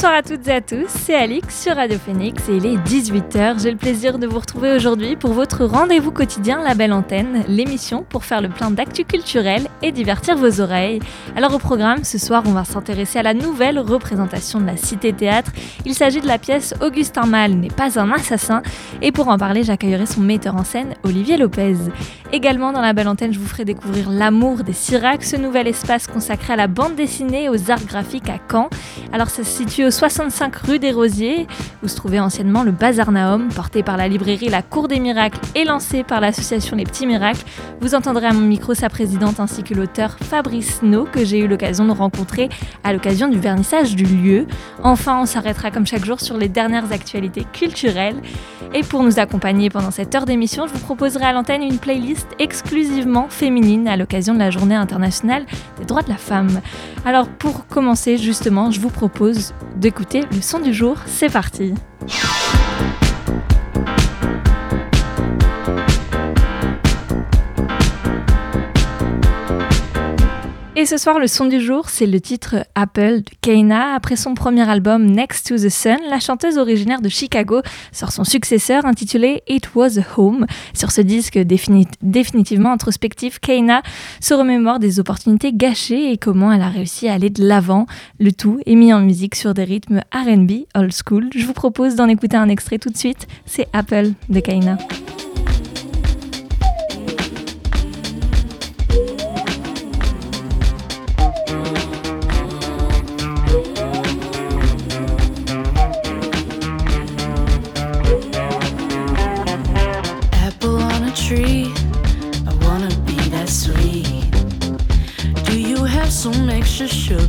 Bonsoir à toutes et à tous, c'est Alix sur Radio Phoenix et il est 18h. J'ai le plaisir de vous retrouver aujourd'hui pour votre rendez-vous quotidien La Belle Antenne, l'émission pour faire le plein d'actu culturel et divertir vos oreilles. Alors au programme, ce soir, on va s'intéresser à la nouvelle représentation de la Cité Théâtre. Il s'agit de la pièce Augustin Mal n'est pas un assassin et pour en parler, j'accueillerai son metteur en scène, Olivier Lopez. Également dans La Belle Antenne, je vous ferai découvrir L'amour des Sirac, ce nouvel espace consacré à la bande dessinée et aux arts graphiques à Caen. Alors ça se situé au 65 rue des Rosiers, où se trouvait anciennement le Bazar Naum, porté par la librairie La Cour des Miracles et lancé par l'association Les Petits Miracles. Vous entendrez à mon micro sa présidente ainsi que l'auteur Fabrice No, que j'ai eu l'occasion de rencontrer à l'occasion du vernissage du lieu. Enfin, on s'arrêtera comme chaque jour sur les dernières actualités culturelles. Et pour nous accompagner pendant cette heure d'émission, je vous proposerai à l'antenne une playlist exclusivement féminine à l'occasion de la Journée internationale des droits de la femme. Alors pour commencer justement, je vous propose d'écouter le son du jour. C'est parti. Et ce soir, le son du jour, c'est le titre Apple de Keina. Après son premier album Next to the Sun, la chanteuse originaire de Chicago sort son successeur intitulé It Was a Home. Sur ce disque définitivement introspectif, Keina se remémore des opportunités gâchées et comment elle a réussi à aller de l'avant. Le tout est mis en musique sur des rythmes RB old school. Je vous propose d'en écouter un extrait tout de suite. C'est Apple de Keina.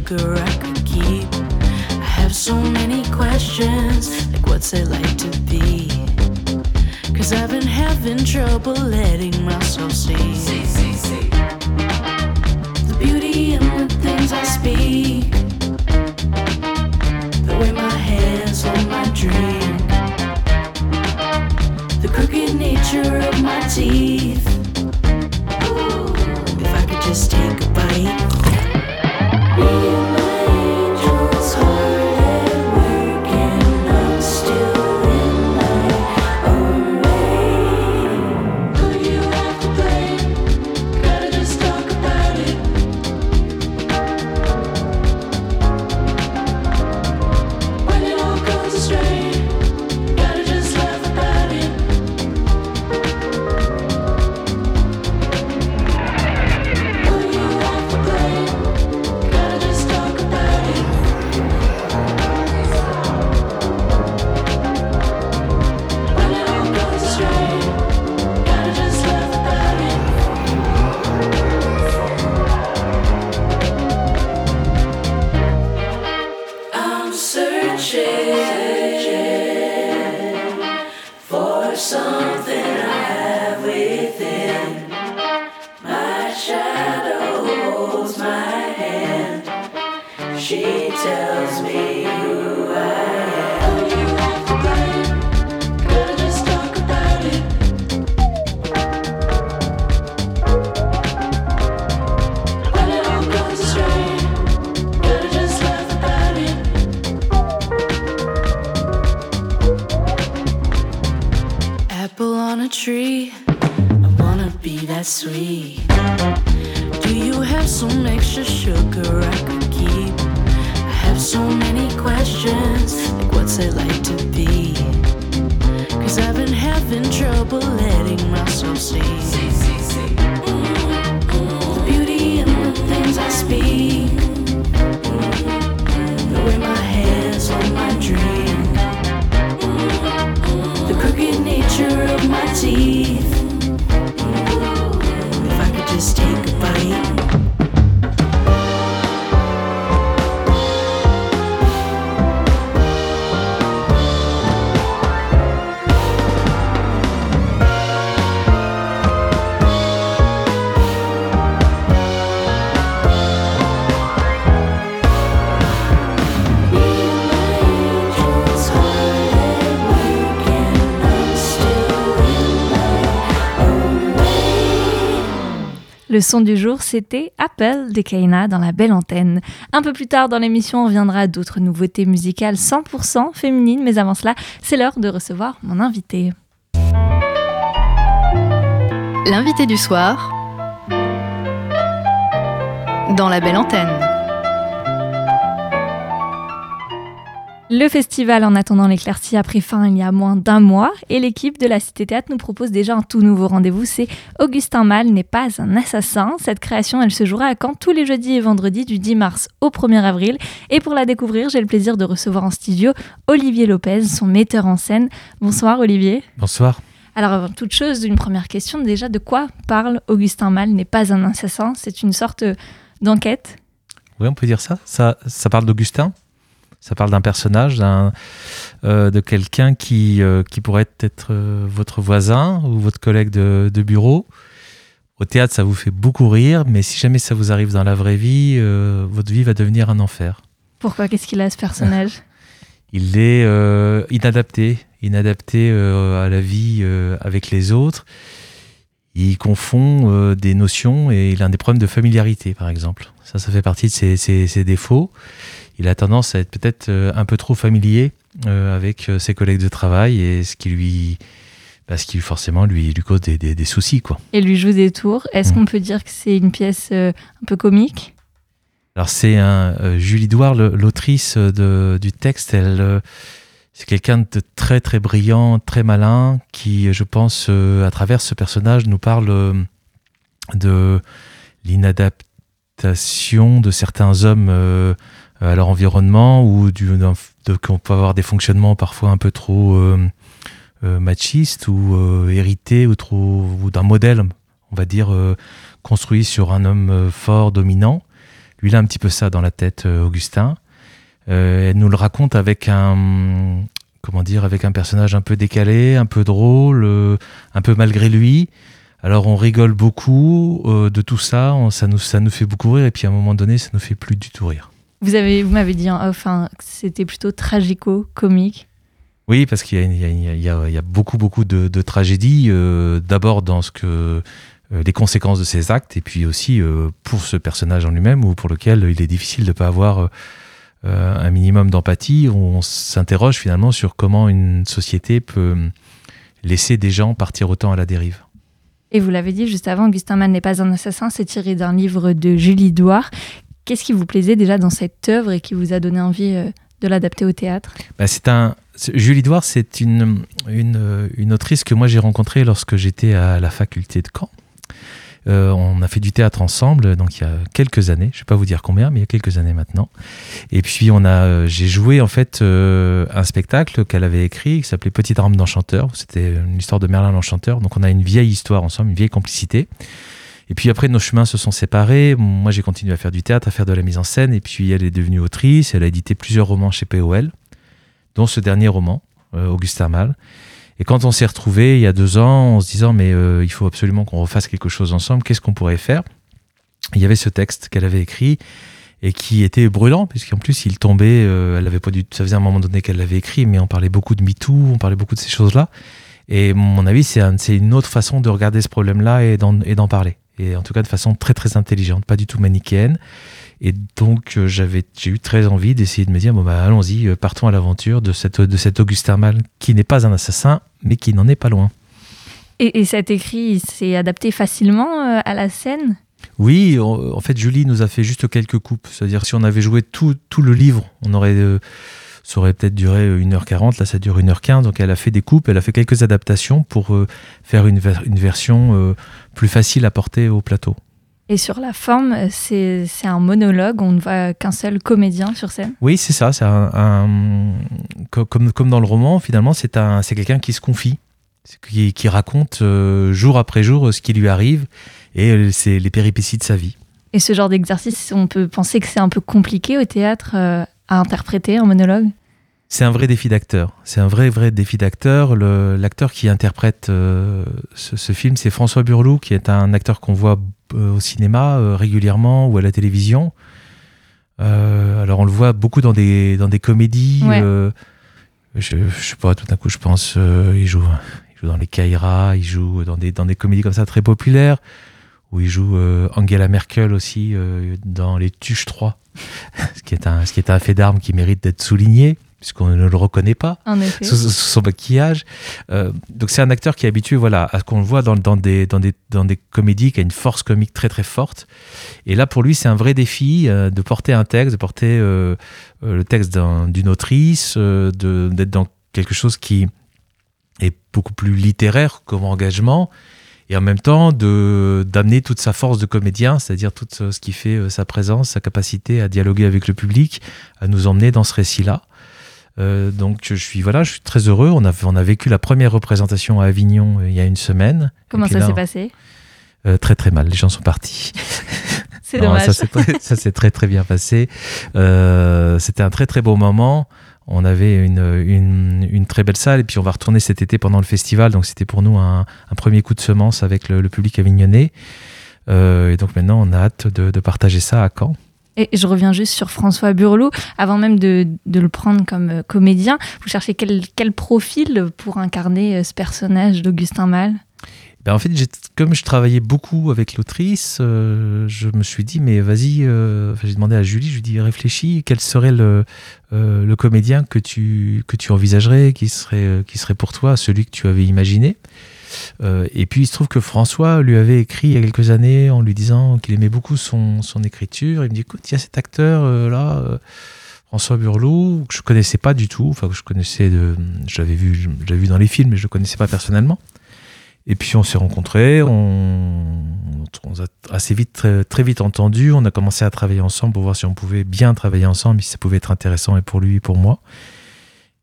Sugar I could keep. I have so many questions, like what's it like to be? Cause I've been having trouble letting myself see. see, see, see. The beauty in the things I speak. The way my hands hold my dream. The crooked nature of my teeth. Ooh, if I could just take she tells me. Le son du jour, c'était Apple de Kaina dans la belle antenne. Un peu plus tard dans l'émission, on reviendra à d'autres nouveautés musicales 100% féminines, mais avant cela, c'est l'heure de recevoir mon invité. L'invité du soir dans la belle antenne. Le festival En attendant l'éclaircie a pris fin il y a moins d'un mois et l'équipe de la Cité Théâtre nous propose déjà un tout nouveau rendez-vous. C'est Augustin Mal n'est pas un assassin. Cette création, elle se jouera à Caen tous les jeudis et vendredis du 10 mars au 1er avril. Et pour la découvrir, j'ai le plaisir de recevoir en studio Olivier Lopez, son metteur en scène. Bonsoir Olivier. Bonsoir. Alors avant toute chose, une première question déjà, de quoi parle Augustin Mal n'est pas un assassin? C'est une sorte d'enquête? Oui, on peut dire ça. Ça, ça parle d'Augustin ça parle d'un personnage, euh, de quelqu'un qui, euh, qui pourrait être euh, votre voisin ou votre collègue de, bureau. Au théâtre, ça vous fait beaucoup rire, mais si jamais ça vous arrive dans la vraie vie, votre vie va devenir un enfer. Pourquoi? Qu'est-ce qu'il a ce personnage? Il est inadapté, inadapté à la vie avec les autres. Il confond des notions et il a des problèmes de familiarité, par exemple. Ça, ça fait partie de ses défauts il a tendance à être peut-être euh, un peu trop familier euh, avec euh, ses collègues de travail et ce qui lui parce qu'il forcément lui, lui cause des, des, soucis. Quoi. Et lui joue des tours. Est-ce mm. qu'on peut dire que c'est une pièce un peu comique? Alors c'est un, Julie Douard, l'autrice du texte, elle, c'est quelqu'un de très très brillant, très malin, qui je pense à travers ce personnage nous parle de l'inadaptation de certains hommes à leur environnement ou du, qu'on peut avoir des fonctionnements parfois un peu trop euh, euh, machistes ou euh, hérités ou trop ou d'un modèle, on va dire, construit sur un homme fort, dominant. Lui, il a un petit peu ça dans la tête, Augustin. elle nous le raconte avec un comment dire, avec un personnage un peu décalé, un peu drôle, un peu malgré lui. Alors on rigole beaucoup de tout ça, ça, nous, ça nous fait beaucoup rire, et puis à un moment donné, ça nous fait plus du tout rire. Vous avez, vous m'avez dit enfin que c'était plutôt tragico-comique. Oui, parce qu'il y, a beaucoup, beaucoup de, tragédies. Euh, d'abord dans ce que euh, les conséquences de ces actes, et puis aussi euh, pour ce personnage en lui-même, ou pour lequel il est difficile de ne pas avoir un minimum d'empathie. On s'interroge finalement sur comment une société peut laisser des gens partir autant à la dérive. Et vous l'avez dit juste avant, Augustin Mann n'est pas un assassin, c'est tiré d'un livre de Julie Douard. Qu'est-ce qui vous plaisait déjà dans cette œuvre et qui vous a donné envie euh, de l'adapter au théâtre? Bah, c'est un Julie Douard, c'est une, une, autrice que moi j'ai rencontrée lorsque j'étais à la faculté de Caen. Euh, on a fait du théâtre ensemble, donc il y a quelques années. Je ne vais pas vous dire combien, mais il y a quelques années maintenant. Et puis on a, euh, j'ai joué en fait un spectacle qu'elle avait écrit qui s'appelait Petite arme d'enchanteur. C'était une histoire de Merlin l'enchanteur. Donc on a une vieille histoire ensemble, une vieille complicité. Et puis après, nos chemins se sont séparés. Moi, j'ai continué à faire du théâtre, à faire de la mise en scène. Et puis, elle est devenue autrice. Elle a édité plusieurs romans chez POL, dont ce dernier roman, euh, Augustin Mal. Et quand on s'est retrouvés il y a deux ans, en se disant, mais euh, il faut absolument qu'on refasse quelque chose ensemble, qu'est-ce qu'on pourrait faire? Il y avait ce texte qu'elle avait écrit et qui était brûlant, puisqu'en plus, il tombait, euh, elle avait pas du ça faisait un moment donné qu'elle l'avait écrit, mais on parlait beaucoup de MeToo, on parlait beaucoup de ces choses-là. Et mon avis, c'est une autre façon de regarder ce problème-là et d'en parler et en tout cas de façon très très intelligente, pas du tout manichéenne. Et donc euh, j'avais, j'ai eu très envie d'essayer de me dire bon bah allons-y, euh, partons à l'aventure de cette de cet Augustin Mal qui n'est pas un assassin, mais qui n'en est pas loin. Et, cet écrit s'est adapté facilement euh, à la scène? Oui, en fait Julie nous a fait juste quelques coupes, c'est-à-dire si on avait joué tout, tout le livre, on aurait ça aurait peut-être duré 1h40, là ça dure 1h15, donc elle a fait des coupes, elle a fait quelques adaptations pour euh, faire une, une version euh, plus facile à porter au plateau. Et sur la forme, c'est un monologue, on ne voit qu'un seul comédien sur scène. Oui, c'est ça, c'est un, comme, comme dans le roman, finalement, c'est quelqu'un qui se confie, qui, qui raconte euh, jour après jour ce qui lui arrive et c'est les péripéties de sa vie. Et ce genre d'exercice, on peut penser que c'est un peu compliqué au théâtre à interpréter un monologue? C'est un vrai défi d'acteur. C'est un vrai, vrai défi d'acteur. L'acteur qui interprète euh, ce, film, c'est François Burlou, qui est un acteur qu'on voit euh, au cinéma euh, régulièrement ou à la télévision. alors, on le voit beaucoup dans des, dans des comédies. je, ne sais pas, tout d'un coup, je pense, il, joue, il joue dans les Kaira, il joue dans des, dans des comédies comme ça très populaires. où il joue Angela Merkel aussi dans Les Tuches 3, ce qui est un, ce qui est un fait d'armes qui mérite d'être souligné puisqu'on ne le reconnaît pas sous, sous son maquillage. Euh, donc c'est un acteur qui est habitué voilà, à ce qu'on le voit dans, dans, des, dans, des, dans des comédies, qui a une force comique très très forte. Et là pour lui c'est un vrai défi euh, de porter un texte, de porter euh, le texte d'un- d'une autrice, d'être dans quelque chose qui est beaucoup plus littéraire comme engagement. Et en même temps, de- d'amener toute sa force de comédien, c'est-à-dire tout ce qui fait sa présence, sa capacité à dialoguer avec le public, à nous emmener dans ce récit-là. Euh, donc je suis voilà, je suis très heureux. On a on a vécu la première représentation à Avignon euh, il y a une semaine. Comment ça s'est passé euh, Très très mal. Les gens sont partis. C'est dommage. Ça s'est très, ça s'est très très bien passé. Euh, C'était un très très beau moment. On avait une, une, une très belle salle et puis on va retourner cet été pendant le festival. Donc c'était pour nous un, un premier coup de semence avec le, le public avignonnais. Euh, et donc maintenant on a hâte de, de partager ça à Caen. Et je reviens juste sur François Burlot. Avant même de, le prendre comme euh, comédien, vous cherchez quel, profil pour incarner euh, ce personnage d'Augustin Malle? Ben, en fait, comme je travaillais beaucoup avec l'autrice, euh, je me suis dit, mais vas-y, j'ai demandé à Julie, je lui ai dit, réfléchis, quel serait le, comédien que tu, envisagerais, qui serait, pour toi celui que tu avais imaginé? Et puis, il se trouve que François lui avait écrit il y a quelques années en lui disant qu'il aimait beaucoup son, écriture. Il me dit, écoute, il y a cet acteur-là. euh, François Burlot, que je connaissais pas du tout, enfin que je connaissais de, je l'avais vu, vu dans les films, mais je le connaissais pas personnellement. Et puis on s'est rencontrés, on, on s'est assez vite, très, très vite entendu. On a commencé à travailler ensemble pour voir si on pouvait bien travailler ensemble, si ça pouvait être intéressant et pour lui et pour moi.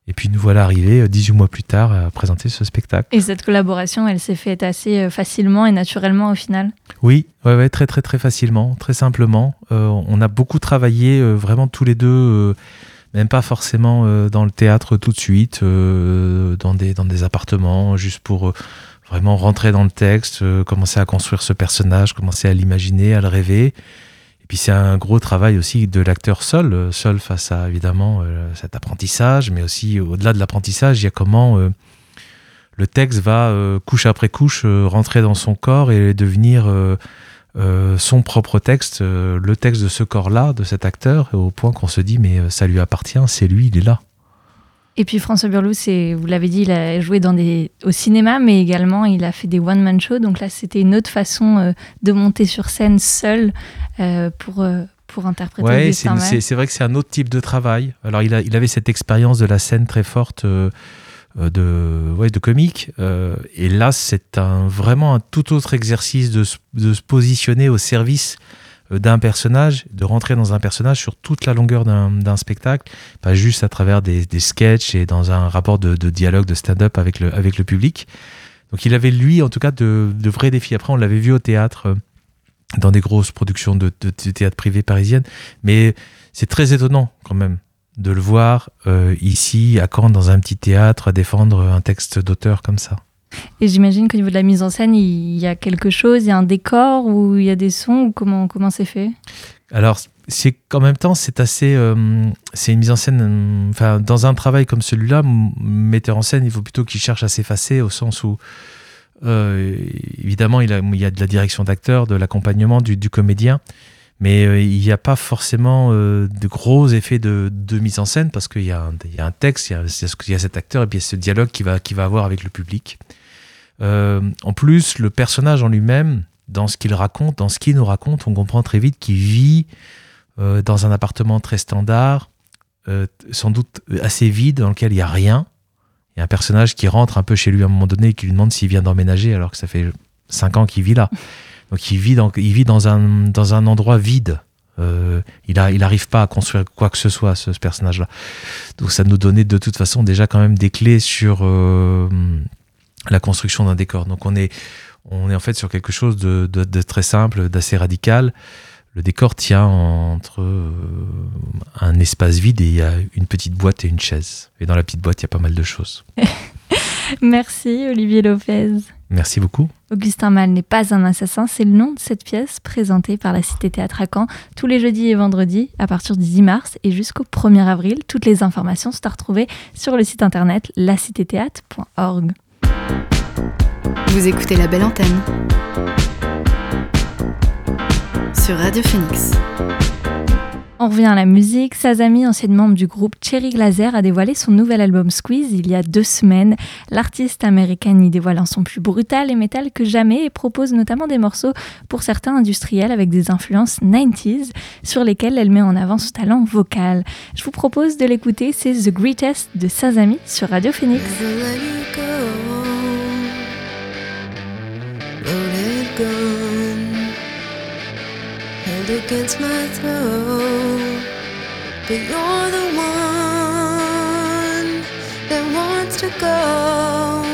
Et puis nous voilà arrivés euh, 18 mois plus tard à présenter ce spectacle. Et cette collaboration, elle s'est faite assez euh, facilement et naturellement au final? Oui, ouais, ouais, très très très facilement, très simplement. Euh, on a beaucoup travaillé euh, vraiment tous les deux, euh, même pas forcément euh, dans le théâtre tout de suite, euh, dans, des, dans des appartements, juste pour euh, vraiment rentrer dans le texte, euh, commencer à construire ce personnage, commencer à l'imaginer, à le rêver. Et puis c'est un gros travail aussi de l'acteur seul, euh, seul face à évidemment euh, cet apprentissage, mais aussi au-delà de l'apprentissage, il y a comment euh, le texte va couche après couche rentrer dans son corps et devenir son propre texte, le texte de ce corps-là, de cet acteur, au point qu'on se dit mais ça lui appartient, c'est lui, il est là. Et puis François Burlot, c'est, vous l'avez dit, il a joué dans des, au cinéma, mais également il a fait des one-man shows. Donc là, c'était une autre façon euh, de monter sur scène seul euh, pour, euh, pour interpréter Ouais, c'est vrai que c'est un autre type de travail. Alors il, a, il avait cette expérience de la scène très forte euh, de, ouais, de comique. et là, c'est un, vraiment un tout autre exercice de, se- de se positionner au service d'un personnage, de rentrer dans un personnage sur toute la longueur d'un spectacle, pas juste à travers des, des sketchs et dans un rapport de, dialogue, de stand-up avec le, avec le public. Donc il avait, lui, en tout cas, de, de vrais défis. Après, on l'avait vu au théâtre, euh, dans des grosses productions de, de- de théâtre privé parisienne, mais c'est très étonnant quand même de le voir euh, ici, à Caen, dans un petit théâtre, à défendre un texte d'auteur comme ça. Et j'imagine qu'au niveau de la mise en scène, il y a quelque chose, il y a un décor ou il y a des sons ou comment comment c'est fait Alors, c'est qu'en même temps, c'est assez. euh, c'est une mise en scène. euh, Enfin, dans un travail comme celui-là, metteur en scène, il faut plutôt qu'il cherche à s'effacer au sens où. euh, évidemment, il, y a de la direction d'acteur, de l'accompagnement du, comédien, mais euh, il n'y a pas forcément euh, de gros effets de, mise en scène parce qu'il y, a un- texte, il y a, cet acteur et puis il y a ce dialogue qu'il va avoir avec le public. Euh, en plus, le personnage en lui-même, dans ce qu'il raconte, dans ce qu'il nous raconte, on comprend très vite qu'il vit euh, dans un appartement très standard, euh, sans doute assez vide, dans lequel il n'y a rien. Il y a un personnage qui rentre un peu chez lui à un moment donné et qui lui demande s'il vient d'emménager alors que ça fait cinq ans qu'il vit là. Donc il vit dans, il vit dans, un, dans un endroit vide. Euh, il n'arrive il pas à construire quoi que ce soit, ce, ce personnage-là. Donc ça nous donnait de toute façon déjà quand même des clés sur euh, la construction d'un décor. Donc on est, on est en fait sur quelque chose de, de- de très simple, d'assez radical. Le décor tient entre euh, un espace vide et il y a une petite boîte et une chaise. Et dans la petite boîte, il y a pas mal de choses. Merci Olivier Lopez. Merci beaucoup. Augustin Malle n'est pas un assassin, c'est le nom de cette pièce présentée par la Cité Théâtre à Caen tous les jeudis et vendredis à partir du 10 mars et jusqu'au 1er avril. Toutes les informations sont à retrouver sur le site internet lacitéthéâtre.org. Vous écoutez la belle antenne sur Radio Phoenix. On revient à la musique. Sazami, ancienne membre du groupe Cherry Glazer, a dévoilé son nouvel album Squeeze il y a deux semaines. L'artiste américaine y dévoile un son plus brutal et métal que jamais et propose notamment des morceaux pour certains industriels avec des influences 90s sur lesquels elle met en avant son talent vocal. Je vous propose de l'écouter, c'est The Greatest de Sazami sur Radio Phoenix. Against my throat. But you're the one that wants to go,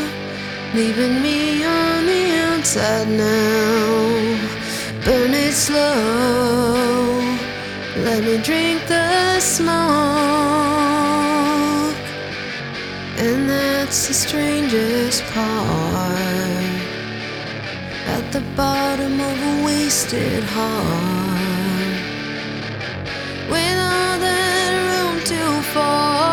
leaving me on the outside now. Burn it slow, let me drink the smoke. And that's the strangest part. At the bottom of a wasted heart. With all that room to fall,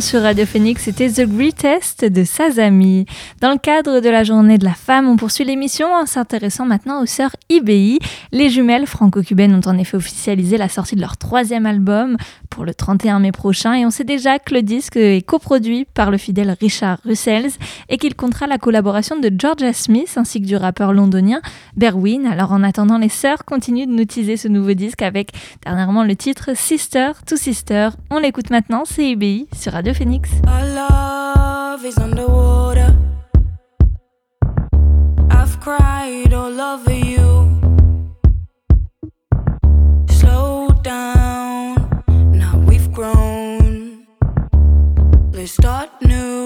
sur Radio Phoenix, c'était The Greatest de Sazami. Dans le cadre de la journée de la femme, on poursuit l'émission en s'intéressant maintenant aux sœurs IBI. Les jumelles franco-cubaines ont en effet officialisé la sortie de leur troisième album pour le 31 mai prochain et on sait déjà que le disque est coproduit par le fidèle Richard Russells et qu'il comptera la collaboration de Georgia Smith ainsi que du rappeur londonien Berwin. Alors en attendant, les sœurs continuent de nous teaser ce nouveau disque avec dernièrement le titre Sister to Sister. On l'écoute maintenant, c'est IBI sur Radio Phoenix. Start new.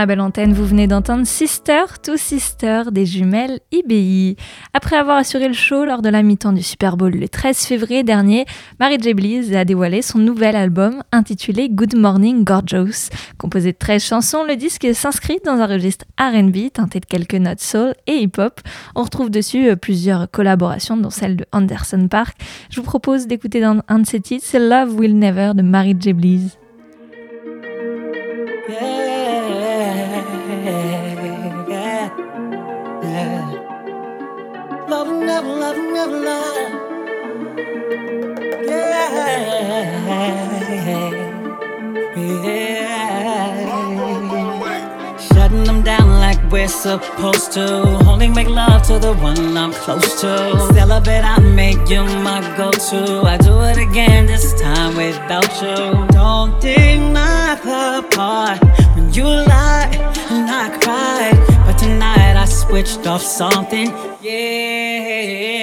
La belle antenne, vous venez d'entendre Sister to Sister des jumelles IBI. Après avoir assuré le show lors de la mi-temps du Super Bowl le 13 février dernier, Mary J. Blige a dévoilé son nouvel album intitulé Good Morning Gorgeous. Composé de 13 chansons, le disque s'inscrit dans un registre RB teinté de quelques notes soul et hip-hop. On retrouve dessus euh, plusieurs collaborations, dont celle de Anderson Park. Je vous propose d'écouter dans un de ses titres, Love Will Never de Mary J. Blige. We're supposed to. Only make love to the one I'm close to. Celebrate, I make you my go-to. I do it again this time without you. Don't deny the part when you lie and I cried. But tonight I switched off something. Yeah.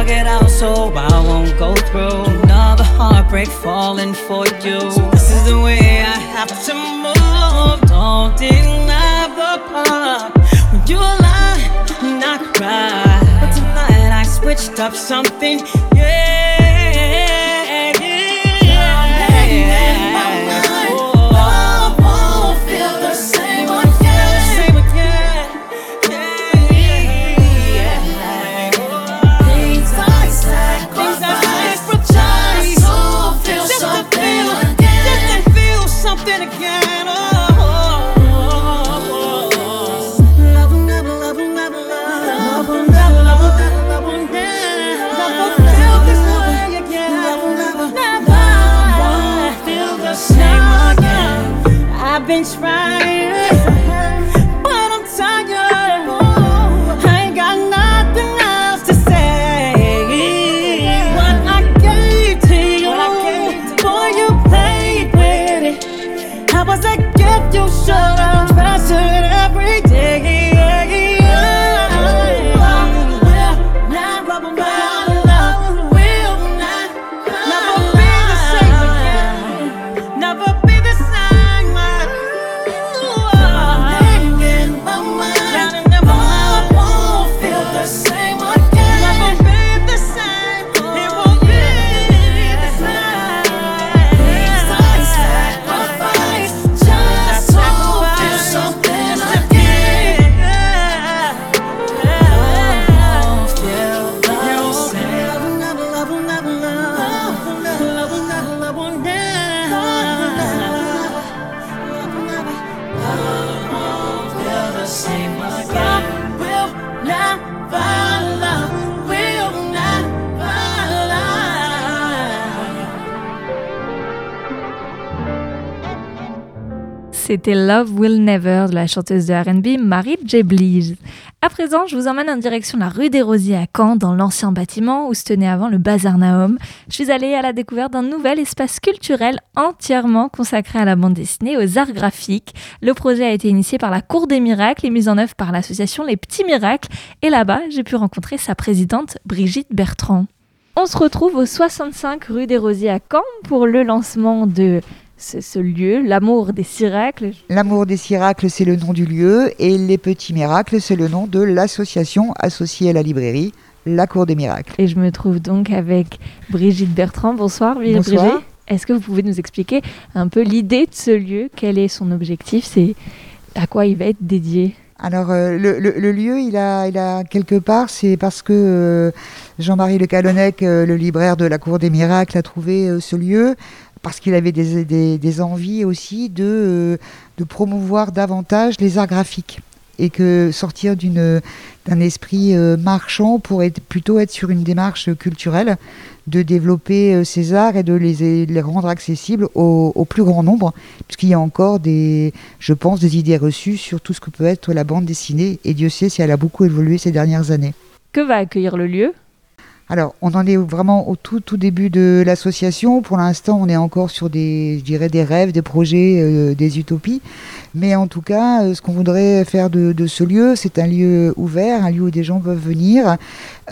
Plug it out so I won't go through another heartbreak falling for you. This is the way I have to move. Don't deny the part when you lie and I cry. But tonight I switched up something. Yeah. C'était Love Will Never de la chanteuse de RB Marie J. Blease. À présent, je vous emmène en direction de la rue des Rosiers à Caen, dans l'ancien bâtiment où se tenait avant le Bazar Nahom. Je suis allée à la découverte d'un nouvel espace culturel entièrement consacré à la bande dessinée, aux arts graphiques. Le projet a été initié par la Cour des Miracles et mis en œuvre par l'association Les Petits Miracles. Et là-bas, j'ai pu rencontrer sa présidente Brigitte Bertrand. On se retrouve au 65 rue des Rosiers à Caen pour le lancement de ce, ce lieu, l'amour des Ciracles. L'amour des Ciracles, c'est le nom du lieu, et les Petits Miracles, c'est le nom de l'association associée à la librairie, la Cour des Miracles. Et je me trouve donc avec Brigitte Bertrand. Bonsoir, Brigitte. Bonsoir. Est-ce que vous pouvez nous expliquer un peu l'idée de ce lieu? Quel est son objectif? C'est à quoi il va être dédié? Alors, euh, le, le- le lieu, il a, il a quelque part, c'est parce que euh, Jean-Marie Le Calonnec, euh, le libraire de la Cour des Miracles, a trouvé euh, ce lieu, parce qu'il avait des, envies aussi de, euh, de promouvoir davantage les arts graphiques. Et que sortir d'un esprit euh, marchand pour être, plutôt être sur une démarche culturelle, de développer euh, ces arts et de les, les rendre accessibles au, au plus grand nombre, puisqu'il y a encore des, je pense, des idées reçues sur tout ce que peut être la bande dessinée, et Dieu sait si elle a beaucoup évolué ces dernières années. Que va accueillir le lieu? Alors, on en est vraiment au tout, tout début de l'association. Pour l'instant, on est encore sur des, je dirais, des rêves, des projets, euh, des utopies. Mais en tout cas, euh, ce qu'on voudrait faire de, ce lieu, c'est un lieu ouvert, un lieu où des gens peuvent venir,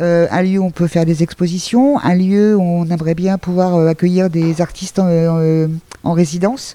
euh, un lieu où on peut faire des expositions, un lieu où on aimerait bien pouvoir accueillir des artistes en, en résidence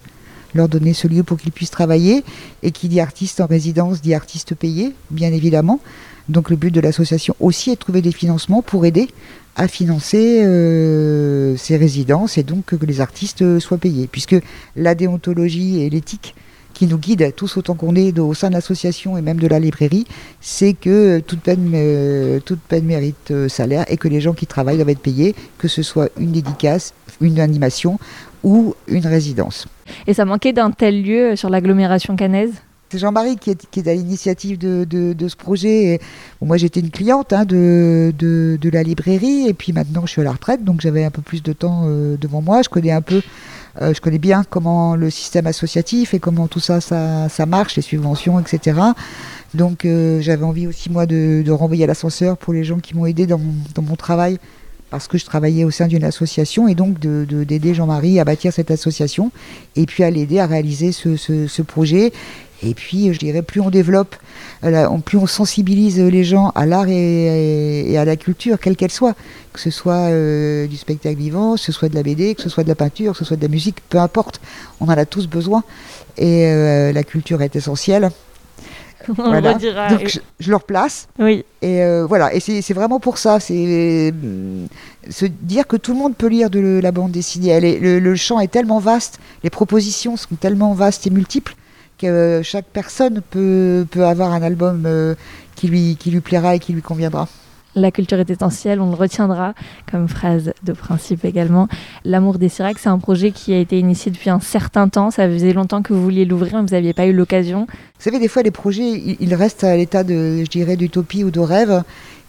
leur donner ce lieu pour qu'ils puissent travailler. Et qui dit artiste en résidence dit artiste payé, bien évidemment. Donc le but de l'association aussi est de trouver des financements pour aider à financer euh, ces résidences et donc que les artistes euh, soient payés. Puisque la déontologie et l'éthique qui nous guident tous autant qu'on est au sein de l'association et même de la librairie, c'est que toute peine, euh, toute peine mérite salaire et que les gens qui travaillent doivent être payés, que ce soit une dédicace, une animation ou une résidence. Et ça manquait d'un tel lieu sur l'agglomération cannaise? C'est Jean-Marie qui est, à l'initiative de, ce projet. Moi, j'étais une cliente hein, de, la librairie, et puis maintenant, je suis à la retraite, donc j'avais un peu plus de temps euh, devant moi. Je connais un peu, euh, je connais bien comment le système associatif et comment tout ça, ça, marche, les subventions, etc. Donc, euh, j'avais envie aussi, moi, de, renvoyer à l'ascenseur pour les gens qui m'ont aidé dans mon, travail. Parce que je travaillais au sein d'une association et donc de- de- d'aider Jean-Marie à bâtir cette association et puis à l'aider à réaliser ce projet et puis, je dirais, plus on développe, euh, plus on sensibilise les gens à l'art et, à la culture, quelle qu'elle soit, que ce soit euh, du spectacle vivant, que ce soit de la BD, que ce soit de la peinture, que ce soit de la musique, peu importe, on en a tous besoin. Et euh, la culture est essentielle. On Voilà. le redira. Donc, je, je leur place. Oui, Et euh, voilà, et c'est vraiment pour ça, c'est euh, se dire que tout le monde peut lire de la bande dessinée. Elle est- le, le champ est tellement vaste, les propositions sont tellement vastes et multiples que chaque personne peut, peut avoir un album euh, qui, lui, qui lui plaira et qui lui conviendra. la culture est essentielle, on le retiendra comme phrase de principe également. L'amour des Sirac, c'est un projet qui a été initié depuis un certain temps. Ça faisait longtemps que vous vouliez l'ouvrir, mais vous n'aviez pas eu l'occasion. Vous savez, des fois, les projets, ils, restent à l'état de, je dirais, d'utopie ou de rêve.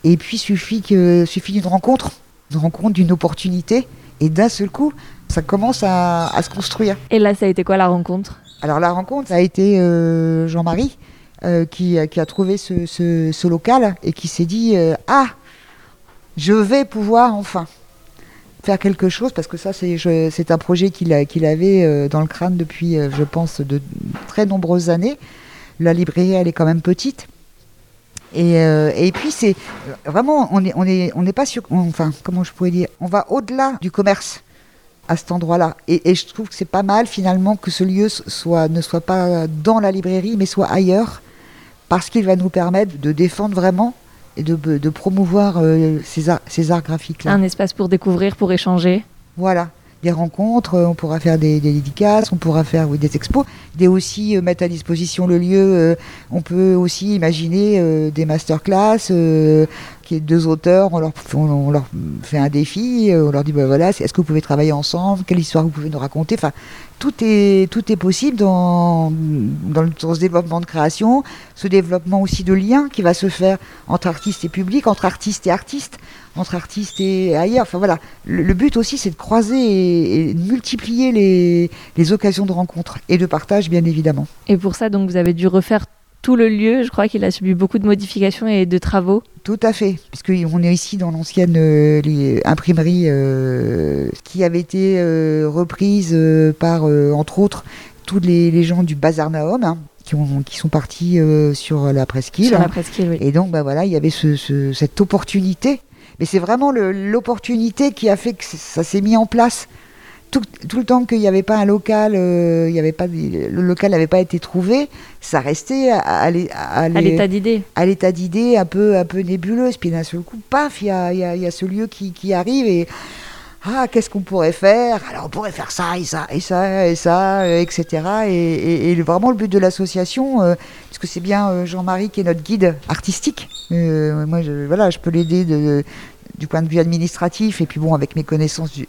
Et puis, suffit que suffit d'une rencontre, une rencontre, d'une opportunité. Et d'un seul coup, ça commence à- à se construire. Et là, ça a été quoi la rencontre? Alors la rencontre, ça a été euh, Jean-Marie euh, qui, qui a trouvé ce, local et qui s'est dit euh, Ah, je vais pouvoir enfin faire quelque chose parce que ça, c'est un projet qu'il avait euh, dans le crâne depuis, euh, je pense, de très nombreuses années. La librairie, elle est quand même petite. Et, euh, puis c'est vraiment, on est, n'est pas sur, enfin, comment je pourrais dire, on va au-delà du commerce à cet endroit-là. Et, et je trouve que c'est pas mal finalement que ce lieu soit, ne soit pas dans la librairie, mais soit ailleurs, parce qu'il va nous permettre de défendre vraiment et de, de promouvoir euh, ces, arts, ces arts graphiques-là. Un espace pour découvrir, pour échanger. Voilà, des rencontres, euh, on pourra faire des, dédicaces, on pourra faire des expos, des aussi euh, mettre à disposition le lieu. euh, on peut aussi imaginer des masterclass, qui est deux auteurs, on leur, on, fait un défi, on leur dit bah, voilà, est-ce que vous pouvez travailler ensemble, quelle histoire vous pouvez nous raconter. Enfin, tout est possible dans dans, le- dans ce développement de création, ce développement aussi de liens qui va se faire entre artistes et public, entre artistes et artistes entre artistes et ailleurs. Enfin voilà, le, le but aussi c'est de croiser et, et de multiplier les, les occasions de rencontres et de partage bien évidemment. Et pour ça, donc, vous avez dû refaire tout le lieu. Je crois qu'il a subi beaucoup de modifications et de travaux. Tout à fait, puisqu'on est ici dans l'ancienne euh, imprimerie euh, qui avait été euh, reprise par, entre autres, tous les, les gens du Bazar Nahum, hein, qui, ont, qui sont partis euh, sur la presqu'île. Sur la presqu'île, oui. Et donc, bah voilà, il y avait ce- ce- cette opportunité. Mais c'est vraiment l'opportunité qui a fait que ça s'est mis en place. Tout, tout le temps qu'il n'y avait pas un local, euh, il y avait pas, le local n'avait pas été trouvé, ça restait à, à, l'é- à À l'é- l'état d'idée. à l'état d'idée un peu, un peu nébuleuse. Puis d'un seul coup, paf, il y a, il y a- il y a ce lieu qui, qui arrive et ah, qu'est-ce qu'on pourrait faire? Alors on pourrait faire ça et ça et ça et ça, etc. Et, vraiment le but de l'association, euh, puisque c'est bien euh, Jean-Marie qui est notre guide artistique. Euh, moi, je, voilà, je peux l'aider de- du point de vue administratif et puis bon avec mes connaissances du,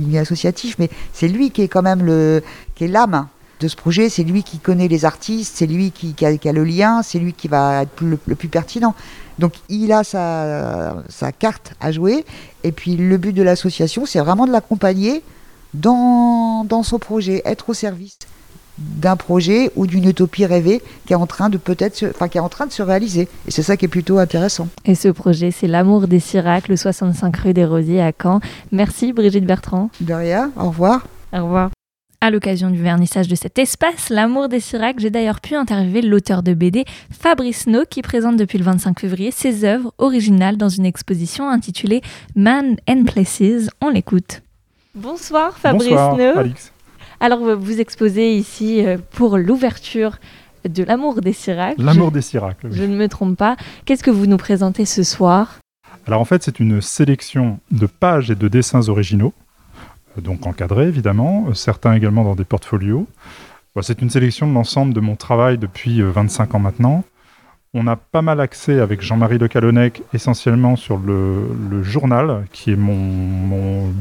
milieu associatif, mais c'est lui qui est quand même qui l'âme de ce projet, c'est lui qui connaît les artistes, c'est lui qui, qui a, qui a le lien, c'est lui qui va être le, le plus pertinent. Donc il a sa, sa carte à jouer, et puis le but de l'association, c'est vraiment de l'accompagner dans, dans son projet, être au service d'un projet ou d'une utopie rêvée qui est en train de peut-être, se- enfin qui est en train de se réaliser. Et c'est ça qui est plutôt intéressant. Et ce projet, c'est L'amour des Sirac, le 65 rue des Rosiers à Caen. Merci Brigitte Bertrand. De rien, au revoir. Au revoir. À l'occasion du vernissage de cet espace, L'amour des Sirac, j'ai d'ailleurs pu interviewer l'auteur de BD, Fabrice No, qui présente depuis le 25 février ses œuvres originales dans une exposition intitulée Man and Places. On l'écoute. Bonsoir Fabrice Bonsoir, No. Alix. Alors vous- vous exposez ici euh, pour l'ouverture de L'amour des Sirac. L'amour des Sirac. oui. Je ne me trompe pas. Qu'est-ce que vous nous présentez ce soir? Alors en fait, c'est une sélection de pages et de dessins originaux, donc encadrés évidemment, euh, certains également dans des portfolios. C'est une sélection de l'ensemble de mon travail depuis euh, 25 ans maintenant. On a pas mal axé avec Jean-Marie Le Calonnec essentiellement sur le, journal, qui est mon,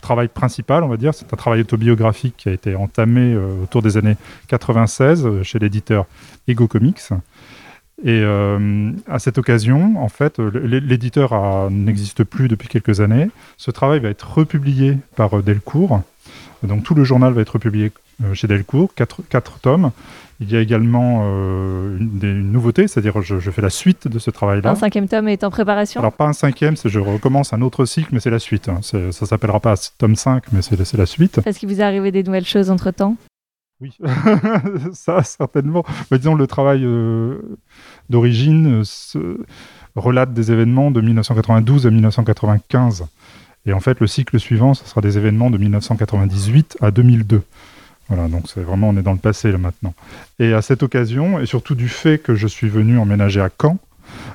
travail principal, on va dire. C'est un travail autobiographique qui a été entamé euh, autour des années 96 euh, chez l'éditeur Ego Comics. Et euh, à cette occasion, en fait, l'éditeur n'existe plus depuis quelques années. Ce travail va être republié par euh, Delcourt. Donc tout le journal va être republié euh, chez Delcourt, quatre, quatre tomes. Il y a également euh, une, des- une nouveauté, c'est-à-dire je, je fais la suite de ce travail-là. Un cinquième tome est en préparation? Alors pas un cinquième, c'est je recommence un autre cycle, mais c'est la suite. hein. C'est- Ça s'appellera pas tome 5, mais c'est c'est la suite. Parce qu'il vous est arrivé des nouvelles choses entre-temps? Oui, ça certainement. Mais disons, le travail euh, d'origine euh, relate des événements de 1992 à 1995. Et en fait, le cycle suivant, ce sera des événements de 1998 à 2002. Voilà, donc c'est vraiment, on est dans le passé là maintenant. Et à cette occasion, et surtout du fait que je suis venu emménager à Caen,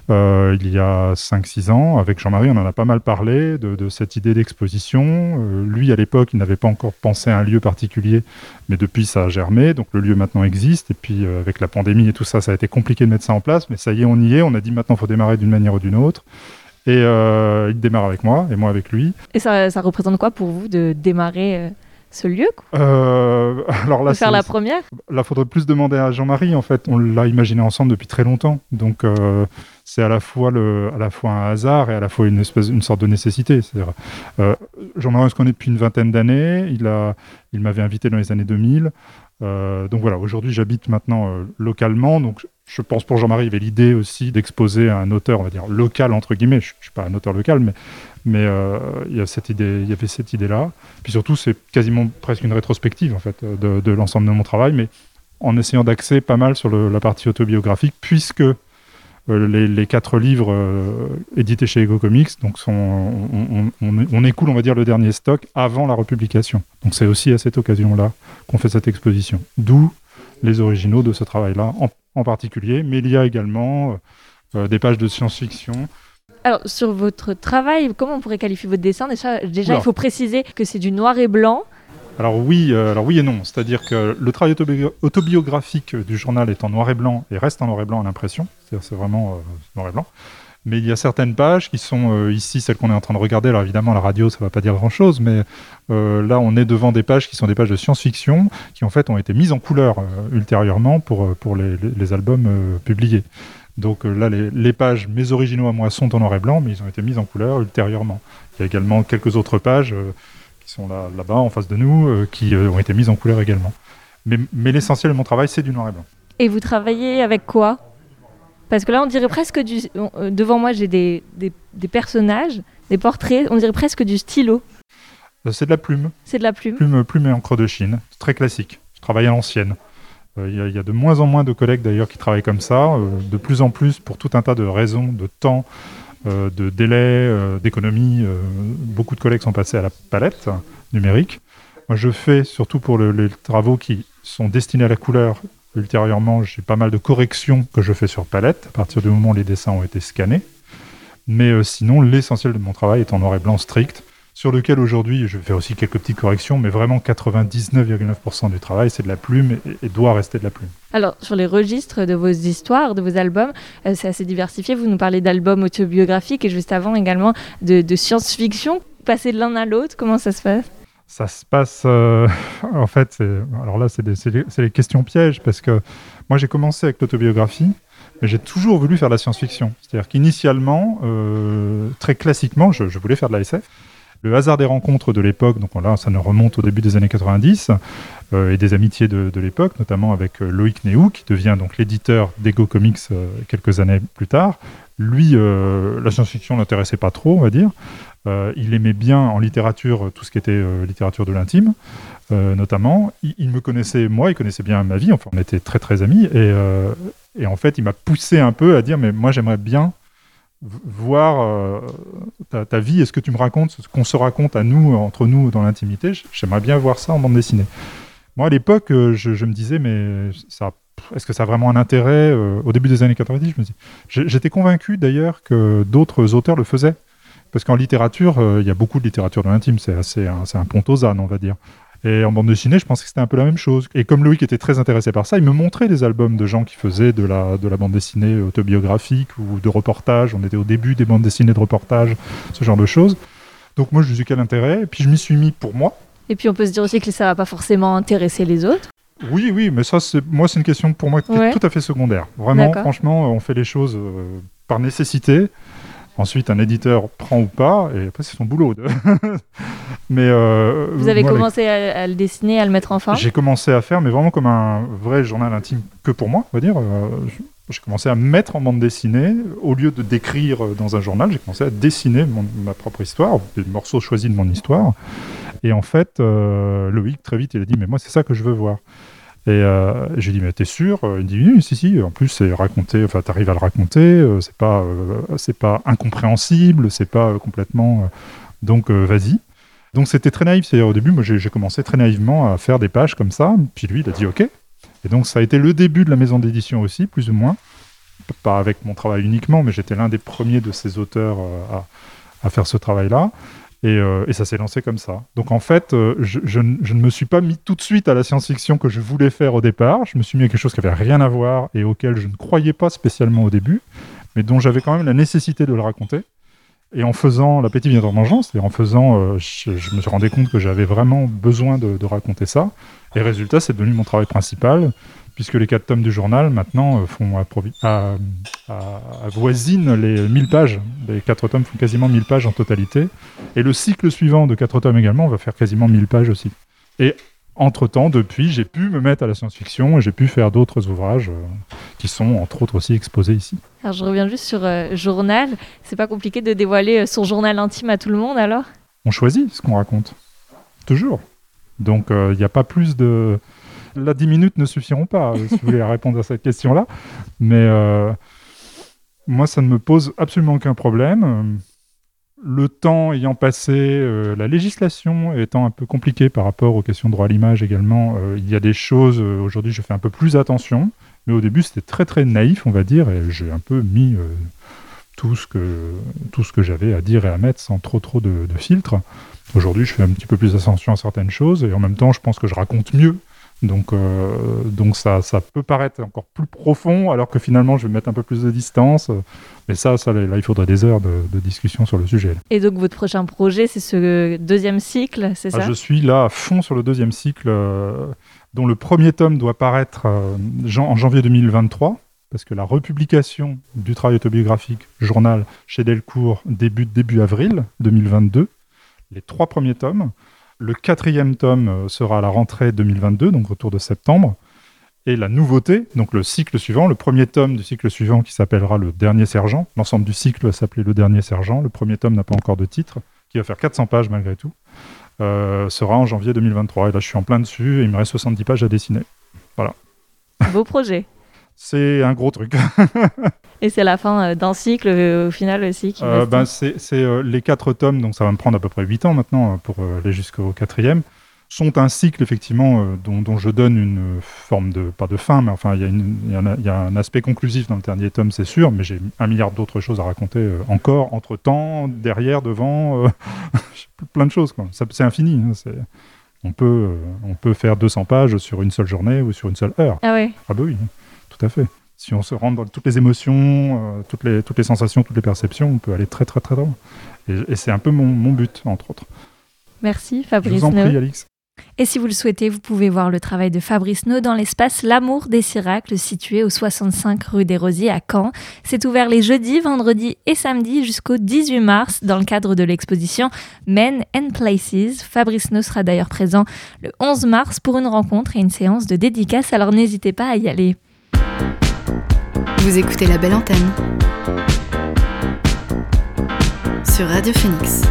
euh, il y a 5-6 ans, avec Jean-Marie, on en a pas mal parlé de, cette idée d'exposition. Euh, lui, à l'époque, il n'avait pas encore pensé à un lieu particulier, mais depuis, ça a germé. Donc le lieu maintenant existe. Et puis, euh, avec la pandémie et tout ça, ça a été compliqué de mettre ça en place. Mais ça y est, on y est. On a dit maintenant, il faut démarrer d'une manière ou d'une autre. Et il démarre avec moi, et moi avec lui. Et ça, représente quoi pour vous de démarrer ce lieu quoi Euh, alors là, faire la première Là, faudrait plus demander à Jean-Marie. En fait, on l'a imaginé ensemble depuis très longtemps. Donc, euh, c'est à la fois le, à la fois un hasard et à la fois une espèce, une sorte de nécessité. C'est-à-dire, euh, Jean-Marie, on se connaît depuis une vingtaine d'années. Il a, il m'avait invité dans les années 2000. Euh, donc voilà, aujourd'hui, j'habite maintenant euh, localement. Donc, je pense pour Jean-Marie, il y avait l'idée aussi d'exposer un auteur, on va dire local entre guillemets. Je, ne suis pas un auteur local, mais mais euh, il y a cette idée, il y avait cette idée-là. Puis surtout, c'est quasiment presque une rétrospective en fait de, de l'ensemble de mon travail, mais en essayant d'axer pas mal sur le- la partie autobiographique, puisque euh, les, les quatre livres euh, édités chez Ego Comics, donc sont, on, on- on- écoule, on va dire, le dernier stock avant la republication. Donc c'est aussi à cette occasion-là qu'on fait cette exposition. D'où les originaux de ce travail-là en, en particulier, mais il y a également euh, euh, des pages de science-fiction. Alors, sur votre travail, comment on pourrait qualifier votre dessin? Déjà, il faut préciser que c'est du noir et blanc. Alors oui, euh, alors oui et non. C'est-à-dire que le travail autobi- autobiographique du journal est en noir et blanc et reste en noir et blanc à l'impression. C'est-à-dire c'est vraiment euh, noir et blanc. Mais il y a certaines pages qui sont euh, ici, celles qu'on est en train de regarder. Alors évidemment, la radio, ça va pas dire grand-chose, mais là, on est devant des pages qui sont des pages de science-fiction, qui en fait ont été mises en couleur ultérieurement pour, pour les, albums publiés. Donc là, les, les pages, mes originaux à moi, sont en noir et blanc, mais ils ont été mis en couleur ultérieurement. Il y a également quelques autres pages qui sont là, là-bas, en face de nous, euh, qui euh, ont été mises en couleur également. Mais, mais l'essentiel de mon travail, c'est du noir et blanc. Et vous travaillez avec quoi? Parce que là, on dirait presque du. euh, devant moi, j'ai des, des, des personnages, des portraits, on dirait presque du stylo. C'est de la plume, C'est de la plume. plume, plume et encre de Chine, C'est très classique. Je travaille à l'ancienne. Euh, Il y, a- il y a de moins en moins de collègues d'ailleurs qui travaillent comme ça, euh, de plus en plus pour tout un tas de raisons, de temps, euh, de délai, euh, d'économie. euh, beaucoup de collègues sont passés à la palette numérique. Moi, je fais surtout pour le- les travaux qui sont destinés à la couleur. Ultérieurement, j'ai pas mal de corrections que je fais sur palette à partir du moment où les dessins ont été scannés. Mais sinon, l'essentiel de mon travail est en noir et blanc strict, sur lequel aujourd'hui je fais aussi quelques petites corrections, mais vraiment 99,9% du travail, c'est de la plume et, et doit rester de la plume. Alors, sur les registres de vos histoires, de vos albums, euh, c'est assez diversifié. Vous nous parlez d'albums autobiographiques et juste avant également de, de science-fiction. Passer de l'un à l'autre, comment ça se passe? Ça se passe, euh, en fait, alors là, les, c'est les questions pièges, parce que moi j'ai commencé avec l'autobiographie, mais j'ai toujours voulu faire de la science-fiction. C'est-à-dire qu'initialement, euh, très classiquement, je, je voulais faire de la SF. Le hasard des rencontres de l'époque, donc là, ça nous remonte au début des années 90, euh, et des amitiés de, l'époque, notamment avec euh, Loïc Néou, qui devient donc l'éditeur d'Ego Comics euh, quelques années plus tard. Lui, la science-fiction l'intéressait pas trop, on va dire. Il aimait bien en littérature tout ce qui était littérature de l'intime, notamment. Il, me connaissait, moi, il connaissait bien ma vie, enfin, on était très très amis, et, et en fait, il m'a poussé un peu à dire, mais moi, j'aimerais bien voir euh, ta, vie et ce que tu me racontes, ce qu'on se raconte à nous, entre nous, dans l'intimité, j'aimerais bien voir ça en bande dessinée. Moi, à l'époque, euh, je, me disais, mais ça, est-ce que ça a vraiment un intérêt euh, Au début des années 90, je me dis, j'étais convaincu d'ailleurs que d'autres auteurs le faisaient. Parce qu'en littérature, il y a beaucoup de littérature de l'intime, c'est un, un pont aux ânes, on va dire. Et en bande dessinée, je pensais que c'était un peu la même chose. Et comme Loïc était très intéressé par ça, il me montrait des albums de gens qui faisaient de la, de la bande dessinée autobiographique ou de reportage. On était au début des bandes dessinées de reportage, ce genre de choses. Donc moi, je me suis dit quel intérêt. Et puis je m'y suis mis pour moi. Et puis on peut se dire aussi que ça va pas forcément intéresser les autres. Oui, oui, mais ça, c'est moi, c'est une question pour moi qui Ouais. est tout à fait secondaire. Vraiment, franchement, on fait les choses euh, par nécessité. Ensuite, un éditeur prend ou pas, et après, c'est son boulot. de- mais euh, Vous avez moi, commencé à, à le dessiner, à le mettre en forme? J'ai commencé à faire, mais vraiment comme un vrai journal intime que pour moi, on va dire. Euh, j'ai commencé à mettre en bande dessinée, au lieu de décrire dans un journal, j'ai commencé à dessiner mon- ma propre histoire, des morceaux choisis de mon histoire. Et en fait, euh, Loïc, très vite, il a dit, mais moi, c'est ça que je veux voir. Et euh, j'ai dit, mais t'es sûr? Il dit, oui, si, si. En plus, c'est raconté, enfin, t'arrives à le raconter, euh, c'est pas, euh, c'est pas incompréhensible, c'est pas euh, complètement. donc, vas-y. Donc, c'était très naïf. C'est-à-dire, au début, moi, j'ai commencé très naïvement à faire des pages comme ça. Puis lui, il a dit, OK. Et donc, ça a été le début de la maison d'édition aussi, plus ou moins. Pas avec mon travail uniquement, mais j'étais l'un des premiers de ces auteurs à, à faire ce travail-là. Et, euh, et ça s'est lancé comme ça. Donc en fait, euh, je, ne- me suis pas mis tout de suite à la science-fiction que je voulais faire au départ. Je me suis mis à quelque chose qui avait rien à voir et auquel je ne croyais pas spécialement au début, mais dont j'avais quand même la nécessité de le raconter. Et en faisant l'appétit vient en mangeant, c'est-à-dire en faisant, euh, je, me suis rendu compte que j'avais vraiment besoin de raconter ça. Et résultat, c'est devenu mon travail principal, puisque les quatre tomes du journal maintenant euh, font approvi- à, à- avoisinent les 1000 pages. Les quatre tomes font quasiment 1000 pages en totalité. Et le cycle suivant de quatre tomes également va faire quasiment 1000 pages aussi. Et entre-temps, depuis, j'ai pu me mettre à la science-fiction et j'ai pu faire d'autres ouvrages euh, qui sont entre autres aussi exposés ici. Alors je reviens juste sur euh, journal. C'est pas compliqué de dévoiler euh, son journal intime à tout le monde alors? On choisit ce qu'on raconte. Toujours. Donc il n'y a pas plus de... Là, 10 minutes ne suffiront pas, euh, si vous voulez répondre à cette question-là. Mais euh, moi, ça ne me pose absolument aucun problème. Le temps ayant passé, euh, la législation étant un peu compliquée par rapport aux questions de droit à l'image également, euh, il y a des choses, aujourd'hui je fais un peu plus attention, mais au début c'était très très naïf, on va dire, et j'ai un peu mis tout ce que, tout ce que j'avais à dire et à mettre sans trop trop de, de filtres. Aujourd'hui je fais un petit peu plus attention à certaines choses, et en même temps je pense que je raconte mieux. Donc, euh, donc ça, ça peut paraître encore plus profond, alors que finalement je vais mettre un peu plus de distance. Mais ça, ça là, il faudrait des heures de, de discussion sur le sujet. là. Et donc votre prochain projet, c'est ce deuxième cycle, c'est Ah, ça? je suis là à fond sur le deuxième cycle, euh, dont le premier tome doit paraître euh, en janvier 2023. parce que la republication du travail autobiographique journal chez Delcourt débute début avril 2022. Les trois premiers tomes. Le quatrième tome euh, sera à la rentrée 2022, donc autour de septembre. Et la nouveauté, donc le cycle suivant, le premier tome du cycle suivant qui s'appellera Le Dernier Sergent. L'ensemble du cycle va s'appeler Le Dernier Sergent. Le premier tome n'a pas encore de titre, qui va faire 400 pages malgré tout. euh, sera en janvier 2023. Et là, je suis en plein dessus et il me reste 70 pages à dessiner. Beau projet. C'est un gros truc. Et c'est la fin euh, d'un cycle, euh, au final aussi. Qui Euh, ben, c'est c'est, euh, les quatre tomes, donc ça va me prendre à peu près 8 ans maintenant pour aller jusqu'au quatrième, sont un cycle effectivement dont, dont je donne une forme de, pas de fin, mais enfin il y, y y a un aspect conclusif dans le dernier tome, c'est sûr, mais j'ai un milliard d'autres choses à raconter encore, entre temps, derrière, devant, euh, plein de choses. C'est infini. hein, c'est- on, peut, euh, on peut faire 200 pages sur une seule journée ou sur une seule heure. Ah ouais. Ah bah oui, tout à fait. Si on se rend dans toutes les émotions, euh, toutes, les, toutes les sensations, toutes les perceptions, on peut aller très très très loin. Et, et c'est un peu mon, mon but, entre autres. Merci Je Fabrice vous en prie, Alix. Et si vous le souhaitez, vous pouvez voir le travail de Fabrice Neu dans l'espace L'Amour des Ciracles, situé au 65 rue des Rosiers à Caen. C'est ouvert les jeudis, vendredis et samedis jusqu'au 18 mars dans le cadre de l'exposition Men and Places. Fabrice Neu sera d'ailleurs présent le 11 mars pour une rencontre et une séance de dédicace, alors n'hésitez pas à y aller. Vous écoutez la belle antenne sur Radio Phoenix.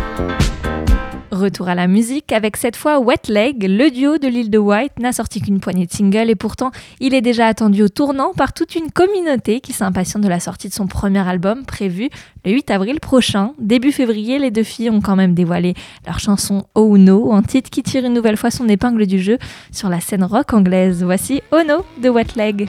Retour à la musique avec cette fois Wet Leg, le duo de l'île de White n'a sorti qu'une poignée de singles et pourtant il est déjà attendu au tournant par toute une communauté qui s'impatiente de la sortie de son premier album prévu le 8 avril prochain. Début février, les deux filles ont quand même dévoilé leur chanson Oh No, un titre qui tire une nouvelle fois son épingle du jeu sur la scène rock anglaise. Voici Oh No de Wet Leg.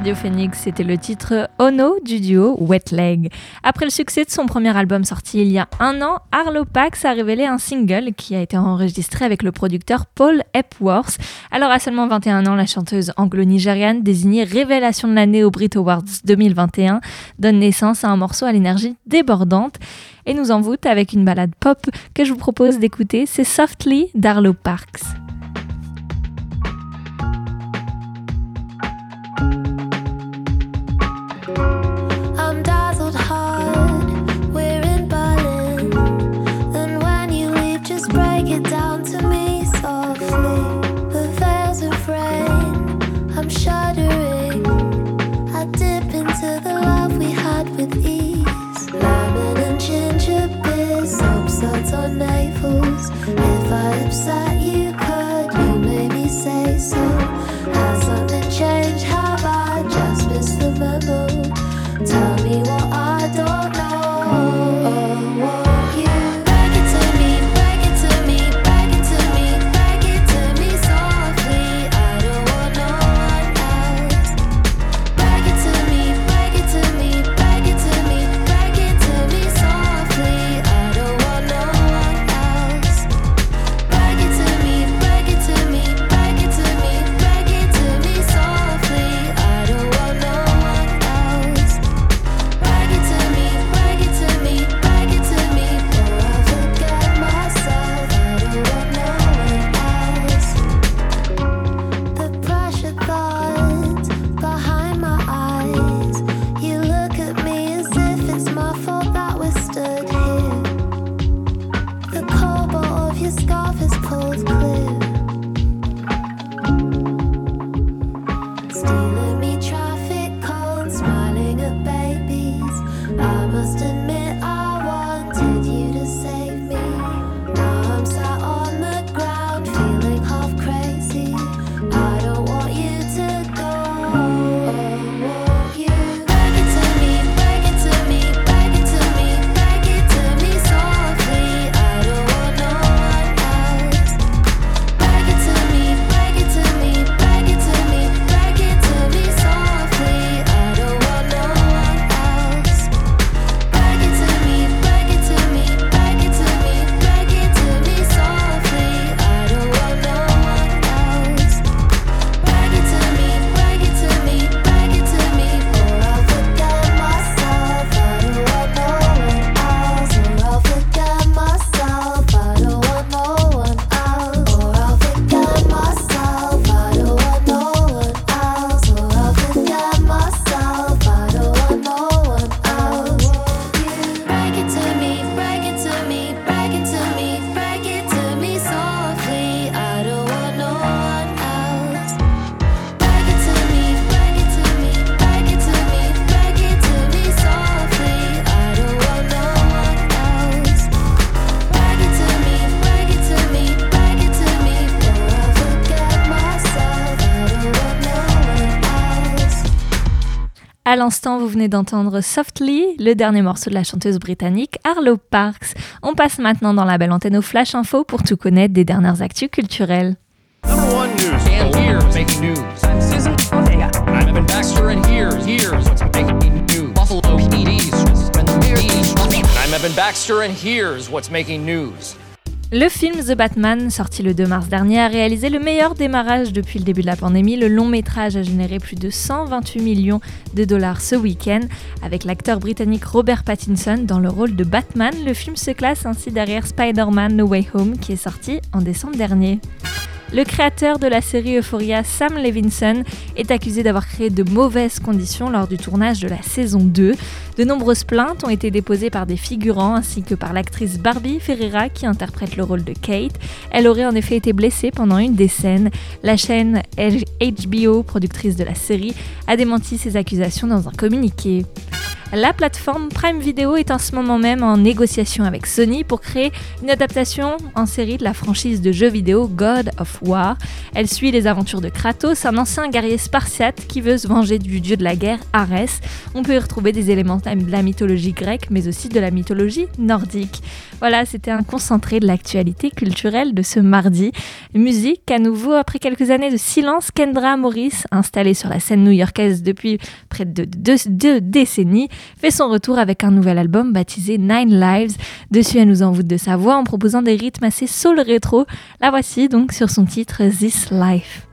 Radio Phoenix, c'était le titre Ono du duo Wet Leg. Après le succès de son premier album sorti il y a un an, Arlo Pax a révélé un single qui a été enregistré avec le producteur Paul Epworth. Alors à seulement 21 ans, la chanteuse anglo-nigériane désignée Révélation de l'année au Brit Awards 2021 donne naissance à un morceau à l'énergie débordante et nous envoûte avec une balade pop que je vous propose d'écouter, c'est Softly d'Arlo Parks. L'instant, vous venez d'entendre Softly, le dernier morceau de la chanteuse britannique Arlo Parks. On passe maintenant dans la belle antenne au Flash Info pour tout connaître des dernières actus culturelles. I'm Evan Baxter, and here's what's making news? Le film The Batman, sorti le 2 mars dernier, a réalisé le meilleur démarrage depuis le début de la pandémie. Le long métrage a généré plus de 128 millions de dollars ce week-end. Avec l'acteur britannique Robert Pattinson dans le rôle de Batman, le film se classe ainsi derrière Spider-Man No Way Home qui est sorti en décembre dernier. Le créateur de la série Euphoria, Sam Levinson, est accusé d'avoir créé de mauvaises conditions lors du tournage de la saison 2. De nombreuses plaintes ont été déposées par des figurants ainsi que par l'actrice Barbie Ferreira qui interprète le rôle de Kate. Elle aurait en effet été blessée pendant une des scènes. La chaîne HBO, productrice de la série, a démenti ces accusations dans un communiqué. La plateforme Prime Video est en ce moment même en négociation avec Sony pour créer une adaptation en série de la franchise de jeux vidéo God of War. Elle suit les aventures de Kratos, un ancien guerrier spartiate qui veut se venger du dieu de la guerre Arès. On peut y retrouver des éléments de la mythologie grecque mais aussi de la mythologie nordique. Voilà, c'était un concentré de l'actualité culturelle de ce mardi. Musique, à nouveau, après quelques années de silence, Kendra Morris, installée sur la scène new-yorkaise depuis près de deux, décennies, fait son retour avec un nouvel album baptisé Nine Lives. Dessus, elle nous envoûte de sa voix en proposant des rythmes assez soul rétro. La voici donc sur son titre This Life.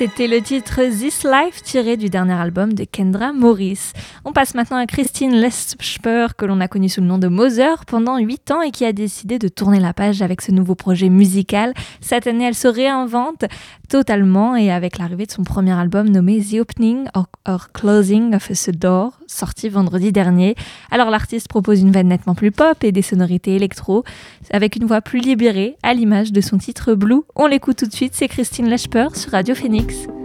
C'était le titre This Life tiré du dernier album de Kendra Morris. On passe maintenant à Christine Lesper que l'on a connue sous le nom de Moser pendant 8 ans et qui a décidé de tourner la page avec ce nouveau projet musical. Cette année, elle se réinvente totalement et avec l'arrivée de son premier album nommé The Opening or, Closing of a Door, sorti vendredi dernier. Alors l'artiste propose une veine nettement plus pop et des sonorités électro avec une voix plus libérée à l'image de son titre Blue. On l'écoute tout de suite, c'est Christine Lesper sur Radio Phoenix. The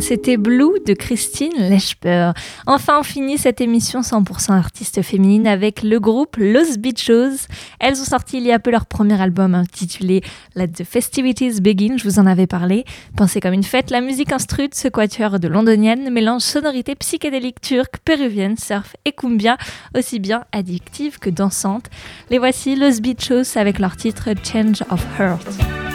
C'était Blue de Christine Lesper. Enfin, on finit cette émission 100% artiste féminine avec le groupe Los Bichos. Elles ont sorti il y a peu leur premier album intitulé Let the Festivities Begin, je vous en avais parlé. Pensez comme une fête, la musique instruite, ce quatuor de londonienne mélange sonorités psychédéliques turques, péruviennes, surf et cumbia, aussi bien addictives que dansantes. Les voici Los Bichos avec leur titre Change of Heart.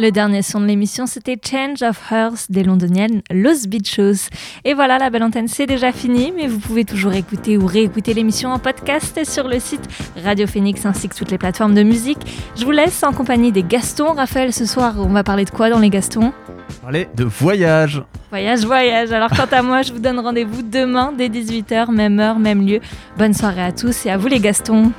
Le dernier son de l'émission, c'était Change of Hearts des londoniennes Los Beachos. Et voilà, la belle antenne, c'est déjà fini, mais vous pouvez toujours écouter ou réécouter l'émission en podcast sur le site Radio Phoenix ainsi que toutes les plateformes de musique. Je vous laisse en compagnie des Gastons. Raphaël, ce soir, on va parler de quoi dans les Gastons? Parler de voyage. Voyage, voyage. Alors quant à moi, je vous donne rendez-vous demain dès 18h, même heure, même lieu. Bonne soirée à tous et à vous les Gastons.